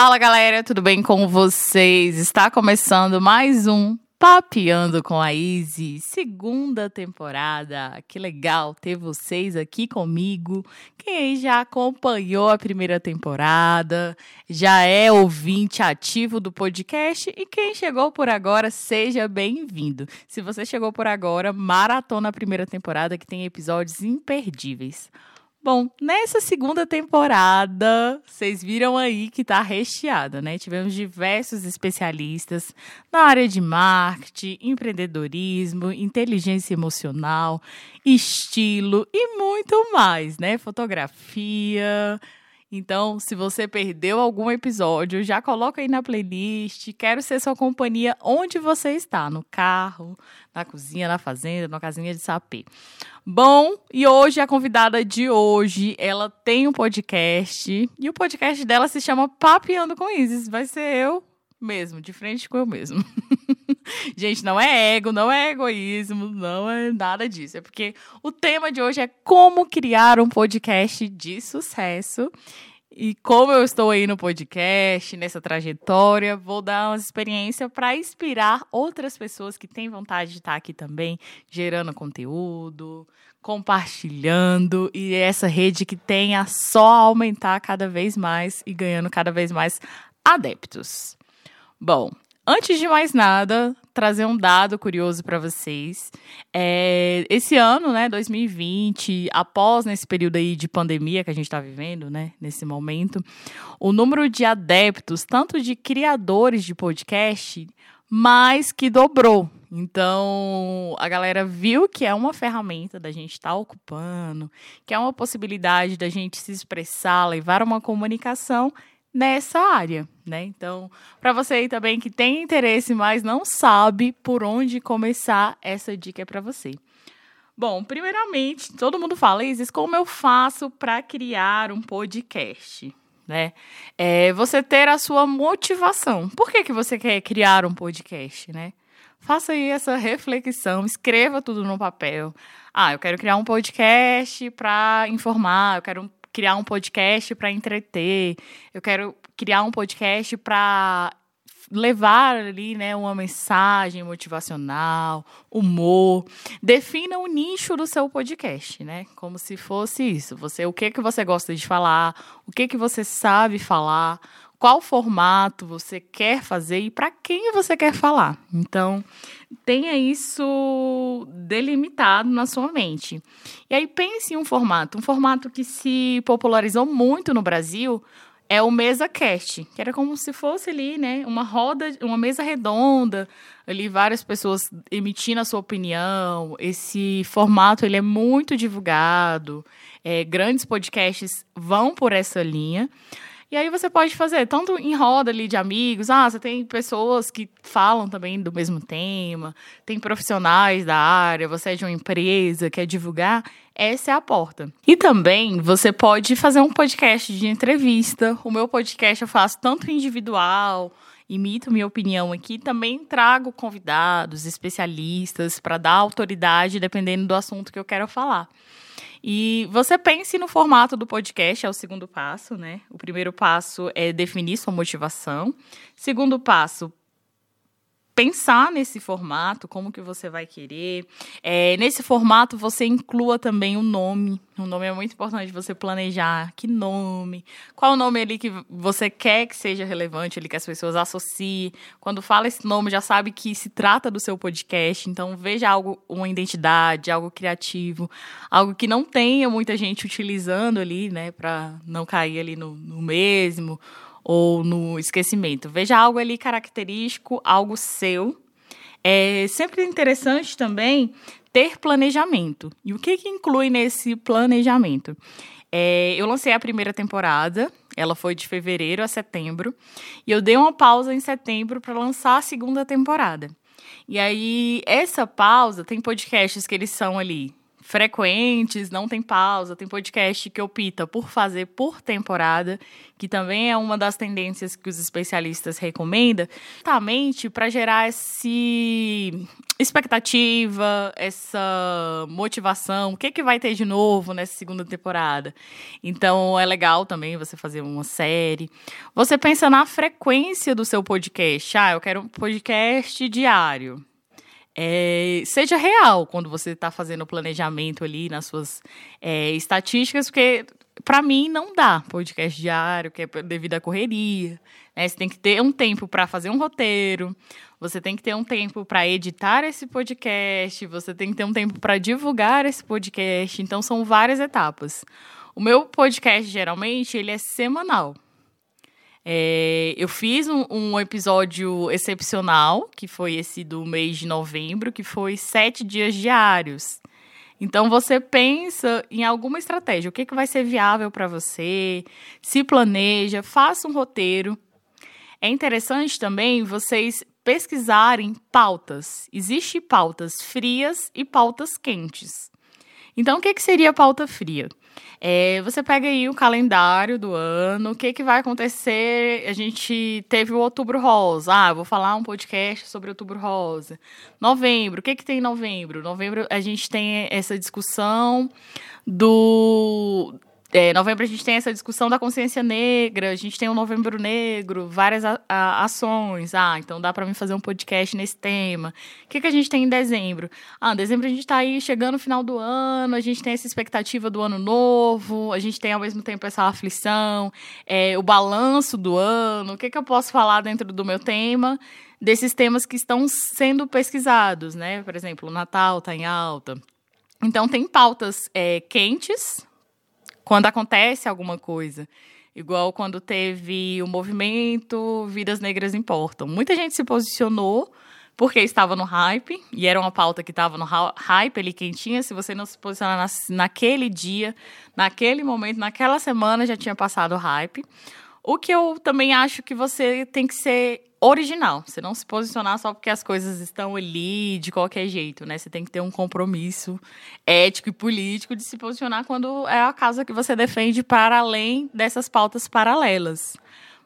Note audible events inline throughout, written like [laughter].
Fala galera, tudo bem com vocês? Está começando mais um Papeando com a Izzy, segunda temporada. Que legal ter vocês aqui comigo. Quem já acompanhou a primeira temporada, já é ouvinte ativo do podcast e quem chegou por agora, seja bem-vindo. Se você chegou por agora, maratona a primeira temporada que tem episódios imperdíveis. Bom, nessa segunda temporada, vocês viram aí que tá recheada, né? Tivemos diversos especialistas na área de marketing, empreendedorismo, inteligência emocional, estilo e muito mais, né? Fotografia, então, se você perdeu algum episódio, já coloca aí na playlist. Quero ser sua companhia onde você está, no carro, na cozinha, na fazenda, na casinha de sapê. Bom, e hoje a convidada de hoje, ela tem um podcast e o podcast dela se chama Papeando com Isis. Vai ser eu mesmo, de frente com eu mesmo. [laughs] Gente, não é ego, não é egoísmo, não é nada disso. É porque o tema de hoje é como criar um podcast de sucesso. E como eu estou aí no podcast, nessa trajetória, vou dar uma experiência para inspirar outras pessoas que têm vontade de estar aqui também, gerando conteúdo, compartilhando e essa rede que tenha só aumentar cada vez mais e ganhando cada vez mais adeptos. Bom, antes de mais nada, trazer um dado curioso para vocês. É, esse ano, né, 2020, após nesse período aí de pandemia que a gente está vivendo, né, nesse momento, o número de adeptos, tanto de criadores de podcast, mais que dobrou. Então, a galera viu que é uma ferramenta da gente estar tá ocupando, que é uma possibilidade da gente se expressar, levar uma comunicação nessa área, né? Então, para você aí também que tem interesse, mas não sabe por onde começar, essa dica é para você. Bom, primeiramente, todo mundo fala, Isis, como eu faço para criar um podcast? Né? É você ter a sua motivação. Por que, que você quer criar um podcast, né? Faça aí essa reflexão, escreva tudo no papel. Ah, eu quero criar um podcast para informar, eu quero criar um podcast para entreter, eu quero criar um podcast para levar ali, né, uma mensagem motivacional, humor. Defina o nicho do seu podcast, né? Como se fosse isso. Você, o que que você gosta de falar, o que que você sabe falar, qual formato você quer fazer e para quem você quer falar. Então, tenha isso delimitado na sua mente. E aí pense em um formato, um formato que se popularizou muito no Brasil é o mesa cast, que era como se fosse ali, né, uma roda, uma mesa redonda, ali várias pessoas emitindo a sua opinião. Esse formato ele é muito divulgado. É, grandes podcasts vão por essa linha. E aí você pode fazer tanto em roda ali de amigos, ah, você tem pessoas que falam também do mesmo tema, tem profissionais da área, você é de uma empresa, quer divulgar, essa é a porta. E também você pode fazer um podcast de entrevista. O meu podcast eu faço tanto individual, imito minha opinião aqui, também trago convidados, especialistas para dar autoridade dependendo do assunto que eu quero falar. E você pense no formato do podcast, é o segundo passo, né? O primeiro passo é definir sua motivação. Segundo passo, pensar nesse formato, como que você vai querer. É, nesse formato, você inclua também o nome. O nome é muito importante você planejar que nome, qual nome ali que você quer que seja relevante, ali que as pessoas associem. Quando fala esse nome, já sabe que se trata do seu podcast. Então, veja algo, uma identidade, algo criativo, algo que não tenha muita gente utilizando ali, né, para não cair ali no, no mesmo ou no esquecimento. Veja algo ali característico, algo seu. É sempre interessante também ter planejamento. E o que, que inclui nesse planejamento? É, eu lancei a primeira temporada, ela foi de fevereiro a setembro, e eu dei uma pausa em setembro para lançar a segunda temporada. E aí, essa pausa, tem podcasts que eles são ali frequentes, não tem pausa, tem podcast que opta por fazer por temporada, que também é uma das tendências que os especialistas recomendam, justamente para gerar esse expectativa, essa motivação, o que que vai ter de novo nessa segunda temporada. Então é legal também você fazer uma série. Você pensa na frequência do seu podcast. Ah, eu quero um podcast diário é, seja real quando você está fazendo o planejamento ali nas suas é, estatísticas, porque para mim não dá podcast diário, que é devido à correria. Né? Você tem que ter um tempo para fazer um roteiro, você tem que ter um tempo para editar esse podcast, você tem que ter um tempo para divulgar esse podcast. Então são várias etapas. O meu podcast geralmente ele é semanal. É, eu fiz um, um, episódio excepcional, que foi esse do mês de novembro, que foi sete dias diários. Então você pensa em alguma estratégia, o que, que vai ser viável para você, se planeja, faça um roteiro. É interessante também vocês pesquisarem pautas. Existem pautas frias e pautas quentes. Então, o que, que seria pauta fria? É, você pega aí o calendário do ano, o que, que vai acontecer? A gente teve o Outubro Rosa. Ah, vou falar um podcast sobre Outubro Rosa. Novembro, o que, que tem em novembro? Novembro a gente tem essa discussão do é, novembro a gente tem essa discussão da consciência negra, a gente tem o Novembro Negro, várias a, a, ações. Ah, então dá para mim fazer um podcast nesse tema. O que, que a gente tem em dezembro? Ah, em dezembro a gente está aí chegando no final do ano, a gente tem essa expectativa do ano novo, a gente tem ao mesmo tempo essa aflição, é, o balanço do ano. O que, que eu posso falar dentro do meu tema? Desses temas que estão sendo pesquisados, né? Por exemplo, o Natal está em alta. Então, tem pautas é, quentes, quando acontece alguma coisa. Igual quando teve o movimento Vidas Negras Importam. Muita gente se posicionou porque estava no hype, e era uma pauta que estava no hype ali quentinha. Se você não se posicionar na, naquele dia, naquele momento, naquela semana, já tinha passado o hype. O que eu também acho que você tem que ser original. Você não se posicionar só porque as coisas estão ali de qualquer jeito, né? Você tem que ter um compromisso ético e político de se posicionar quando é a causa que você defende para além dessas pautas paralelas.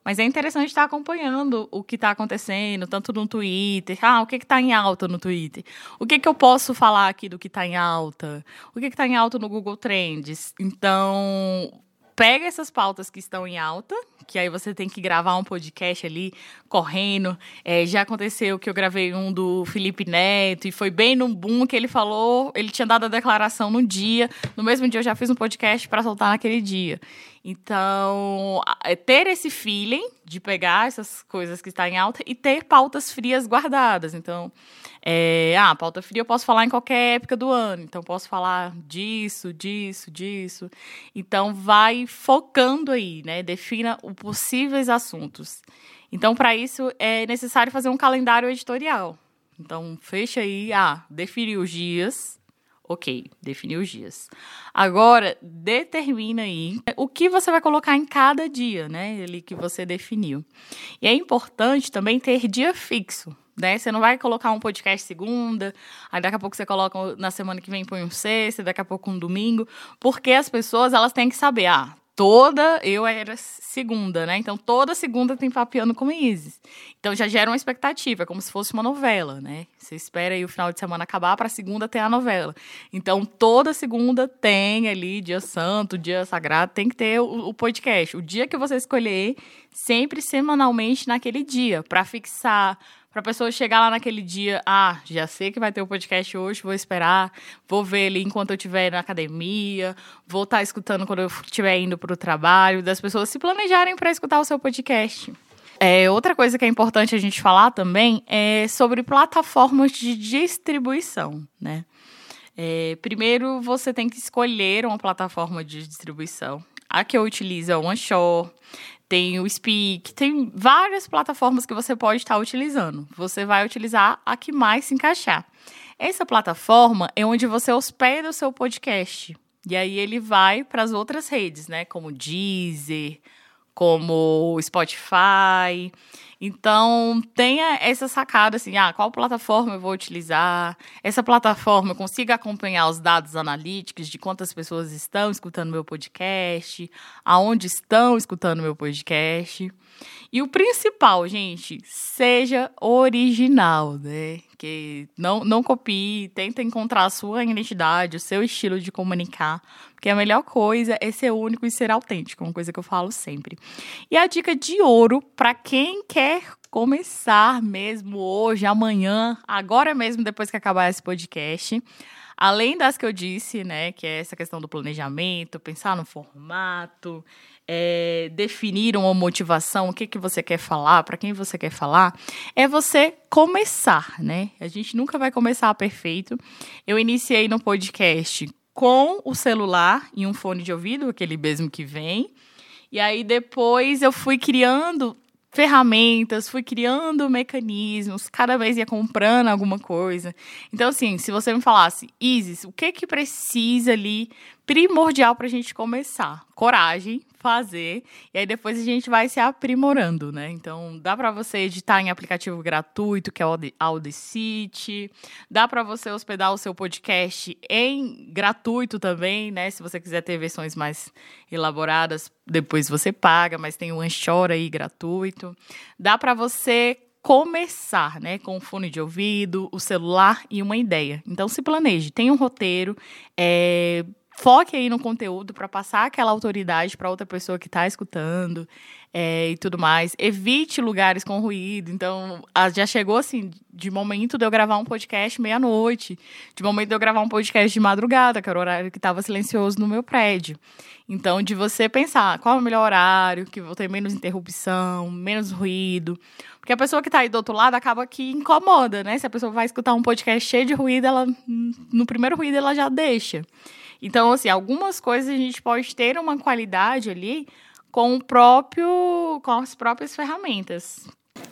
Mas é interessante estar acompanhando o que está acontecendo, tanto no Twitter. Ah, o que está em alta no Twitter? O que, que eu posso falar aqui do que está em alta? O que está em alta no Google Trends? Então, pega essas pautas que estão em alta, que aí você tem que gravar um podcast ali correndo. É, já aconteceu que eu gravei um do Felipe Neto e foi bem no boom que ele falou. Ele tinha dado a declaração no dia. No mesmo dia eu já fiz um podcast para soltar naquele dia. Então, é ter esse feeling de pegar essas coisas que estão em alta e ter pautas frias guardadas. Então, é, ah, pauta fria eu posso falar em qualquer época do ano. Então, posso falar disso, disso, disso. Então, vai focando aí, né? Defina os possíveis assuntos. Então, para isso, é necessário fazer um calendário editorial. Então, fecha aí, ah, definir os dias Ok, definiu os dias. Agora, determina aí o que você vai colocar em cada dia, né? Ali que você definiu. E é importante também ter dia fixo. Né? Você não vai colocar um podcast segunda, aí daqui a pouco você coloca na semana que vem põe um sexta, daqui a pouco um domingo, porque as pessoas elas têm que saber, ah, toda eu era segunda, né? Então toda segunda tem papiando com Isis. Então já gera uma expectativa, como se fosse uma novela, né? Você espera aí o final de semana acabar para segunda ter a novela. Então toda segunda tem ali dia santo, dia sagrado, tem que ter o, o podcast. O dia que você escolher, sempre semanalmente naquele dia, para fixar para a pessoa chegar lá naquele dia, ah, já sei que vai ter o um podcast hoje, vou esperar, vou ver ele enquanto eu estiver na academia, vou estar tá escutando quando eu estiver indo para o trabalho, das pessoas se planejarem para escutar o seu podcast. É, outra coisa que é importante a gente falar também é sobre plataformas de distribuição, né? É, primeiro, você tem que escolher uma plataforma de distribuição. A que eu utilizo é o OneShore tem o Speak, tem várias plataformas que você pode estar utilizando. Você vai utilizar a que mais se encaixar. Essa plataforma é onde você hospeda o seu podcast. E aí ele vai para as outras redes, né? Como Deezer, como Spotify. Então, tenha essa sacada assim, ah, qual plataforma eu vou utilizar? Essa plataforma eu consigo acompanhar os dados analíticos de quantas pessoas estão escutando meu podcast, aonde estão escutando meu podcast. E o principal, gente, seja original, né? Que não, não copie, tenta encontrar a sua identidade, o seu estilo de comunicar, porque a melhor coisa é ser único e ser autêntico, uma coisa que eu falo sempre. E a dica de ouro para quem quer começar mesmo hoje, amanhã, agora mesmo depois que acabar esse podcast, além das que eu disse, né, que é essa questão do planejamento, pensar no formato, é, definir uma motivação, o que, que você quer falar, para quem você quer falar, é você começar, né? A gente nunca vai começar perfeito. Eu iniciei no podcast com o celular e um fone de ouvido, aquele mesmo que vem. E aí depois eu fui criando ferramentas, fui criando mecanismos, cada vez ia comprando alguma coisa. Então, assim, se você me falasse, Isis, o que que precisa ali primordial para a gente começar? Coragem, fazer, e aí depois a gente vai se aprimorando, né? Então, dá para você editar em aplicativo gratuito, que é o Audacity, dá para você hospedar o seu podcast em gratuito também, né? Se você quiser ter versões mais elaboradas, depois você paga, mas tem o Anchor aí gratuito. Dá para você começar, né, com o fone de ouvido, o celular e uma ideia. Então se planeje, tenha um roteiro, é, foque aí no conteúdo para passar aquela autoridade para outra pessoa que está escutando é, e tudo mais. Evite lugares com ruído. Então, já chegou assim, de momento de eu gravar um podcast meia-noite, de momento de eu gravar um podcast de madrugada, que era o horário que estava silencioso no meu prédio. Então, de você pensar qual é o melhor horário, que vou ter menos interrupção, menos ruído. Porque a pessoa que está aí do outro lado acaba que incomoda, né? Se a pessoa vai escutar um podcast cheio de ruído, ela no primeiro ruído ela já deixa. Então, assim, algumas coisas a gente pode ter uma qualidade ali com o próprio, com as próprias ferramentas.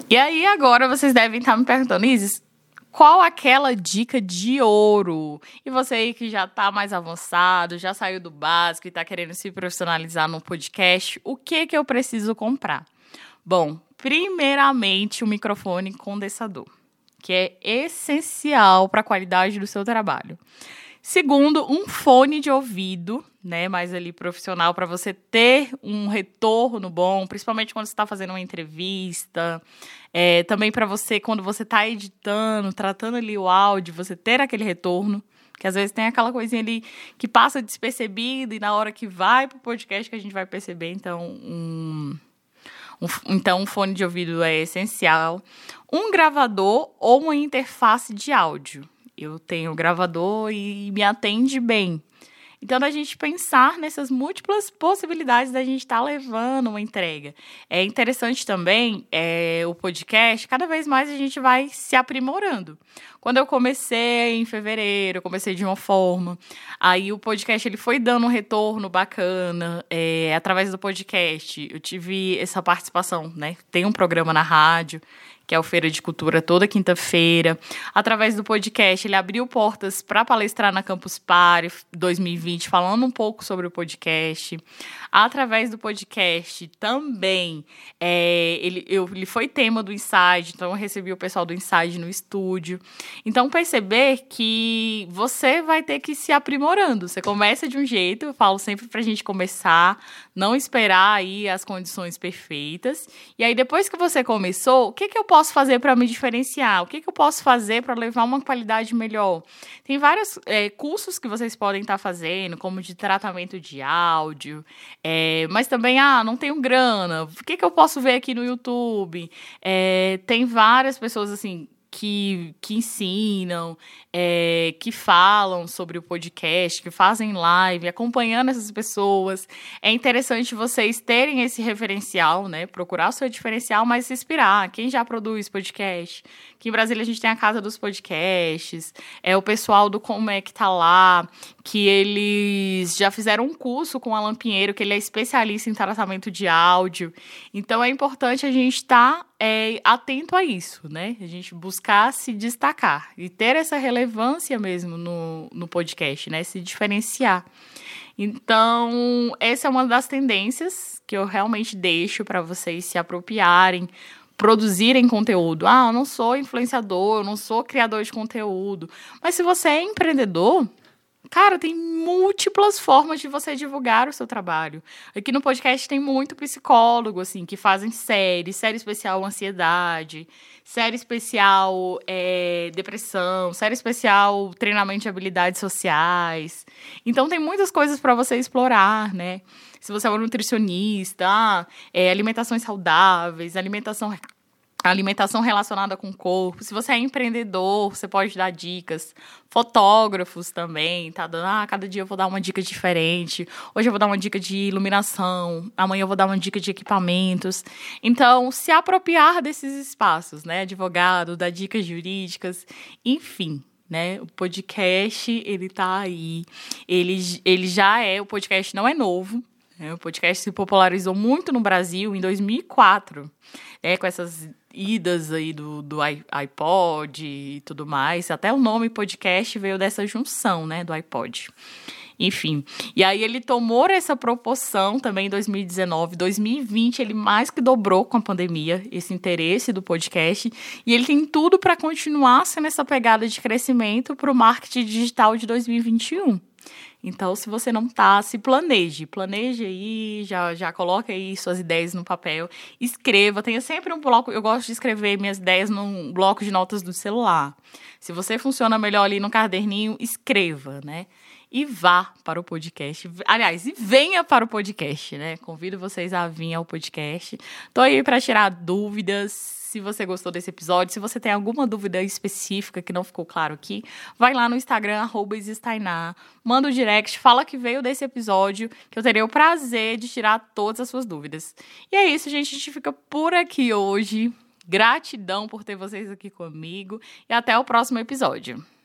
E aí agora vocês devem estar me perguntando, Isis, qual aquela dica de ouro? E você aí que já está mais avançado, já saiu do básico e está querendo se profissionalizar no podcast, o que que eu preciso comprar? Bom, primeiramente o microfone condensador, que é essencial para a qualidade do seu trabalho. Segundo, um fone de ouvido, né, mais ali profissional para você ter um retorno bom, principalmente quando você está fazendo uma entrevista, é, também para você quando você está editando, tratando ali o áudio, você ter aquele retorno, que às vezes tem aquela coisinha ali que passa despercebido e na hora que vai pro podcast que a gente vai perceber, então um então um fone de ouvido é essencial, um gravador ou uma interface de áudio. Eu tenho gravador e me atende bem. Então, da gente pensar nessas múltiplas possibilidades da gente estar tá levando uma entrega. É interessante também é, o podcast, cada vez mais a gente vai se aprimorando. Quando eu comecei em fevereiro, eu comecei de uma forma. Aí o podcast ele foi dando um retorno bacana. É, através do podcast, eu tive essa participação, né? Tem um programa na rádio que é o Feira de Cultura toda quinta-feira. Através do podcast, ele abriu portas para palestrar na Campus Party 2020, falando um pouco sobre o podcast. Através do podcast também, é, ele, eu, ele foi tema do Inside, então eu recebi o pessoal do Inside no estúdio. Então, perceber que você vai ter que se aprimorando. Você começa de um jeito, eu falo sempre para a gente começar, não esperar aí as condições perfeitas. E aí, depois que você começou, o que, que eu posso posso fazer para me diferenciar? O que, que eu posso fazer para levar uma qualidade melhor? Tem vários é, cursos que vocês podem estar tá fazendo, como de tratamento de áudio, é, mas também, ah, não tenho grana, o que, que eu posso ver aqui no YouTube? É, tem várias pessoas assim que, que ensinam, é, que falam sobre o podcast, que fazem live, acompanhando essas pessoas. É interessante vocês terem esse referencial, né? Procurar o seu diferencial, mas se inspirar. Quem já produz podcast? Que em Brasília a gente tem a Casa dos Podcasts, é o pessoal do Como é que tá lá, que eles já fizeram um curso com o Alan Pinheiro, que ele é especialista em tratamento de áudio. Então é importante a gente estar tá, é, atento a isso, né? A gente buscar se destacar e ter essa relevância mesmo no, no podcast, né? Se diferenciar. Então, essa é uma das tendências que eu realmente deixo para vocês se apropriarem produzirem conteúdo. Ah, eu não sou influenciador, eu não sou criador de conteúdo. Mas se você é empreendedor, Cara, tem múltiplas formas de você divulgar o seu trabalho. Aqui no podcast tem muito psicólogo, assim, que fazem série, série especial ansiedade, série especial é, depressão, série especial treinamento de habilidades sociais. Então tem muitas coisas para você explorar, né? Se você é um nutricionista, é, alimentações saudáveis, alimentação alimentação relacionada com o corpo. Se você é empreendedor, você pode dar dicas. Fotógrafos também, tá dando, ah, cada dia eu vou dar uma dica diferente. Hoje eu vou dar uma dica de iluminação, amanhã eu vou dar uma dica de equipamentos. Então, se apropriar desses espaços, né? Advogado, dar dicas jurídicas, enfim, né? O podcast, ele tá aí. Ele, ele já é, o podcast não é novo. Né? O podcast se popularizou muito no Brasil em 2004, né? Com essas idas aí do, do iPod e tudo mais. Até o nome podcast veio dessa junção, né, do iPod. Enfim, e aí ele tomou essa proporção também em 2019, 2020, ele mais que dobrou com a pandemia esse interesse do podcast, e ele tem tudo para continuar sendo essa pegada de crescimento para o marketing digital de 2021. Então, se você não tá, se planeje. Planeje aí, já, já coloque aí suas ideias no papel. Escreva, tenha sempre um bloco. Eu gosto de escrever minhas ideias num bloco de notas do celular. Se você funciona melhor ali no caderninho, escreva, né? E vá para o podcast. Aliás, e venha para o podcast, né? Convido vocês a vir ao podcast. Tô aí para tirar dúvidas se você gostou desse episódio. Se você tem alguma dúvida específica que não ficou claro aqui, vai lá no Instagram, arroba manda o um direct, fala que veio desse episódio, que eu terei o prazer de tirar todas as suas dúvidas. E é isso, gente. A gente fica por aqui hoje. Gratidão por ter vocês aqui comigo e até o próximo episódio.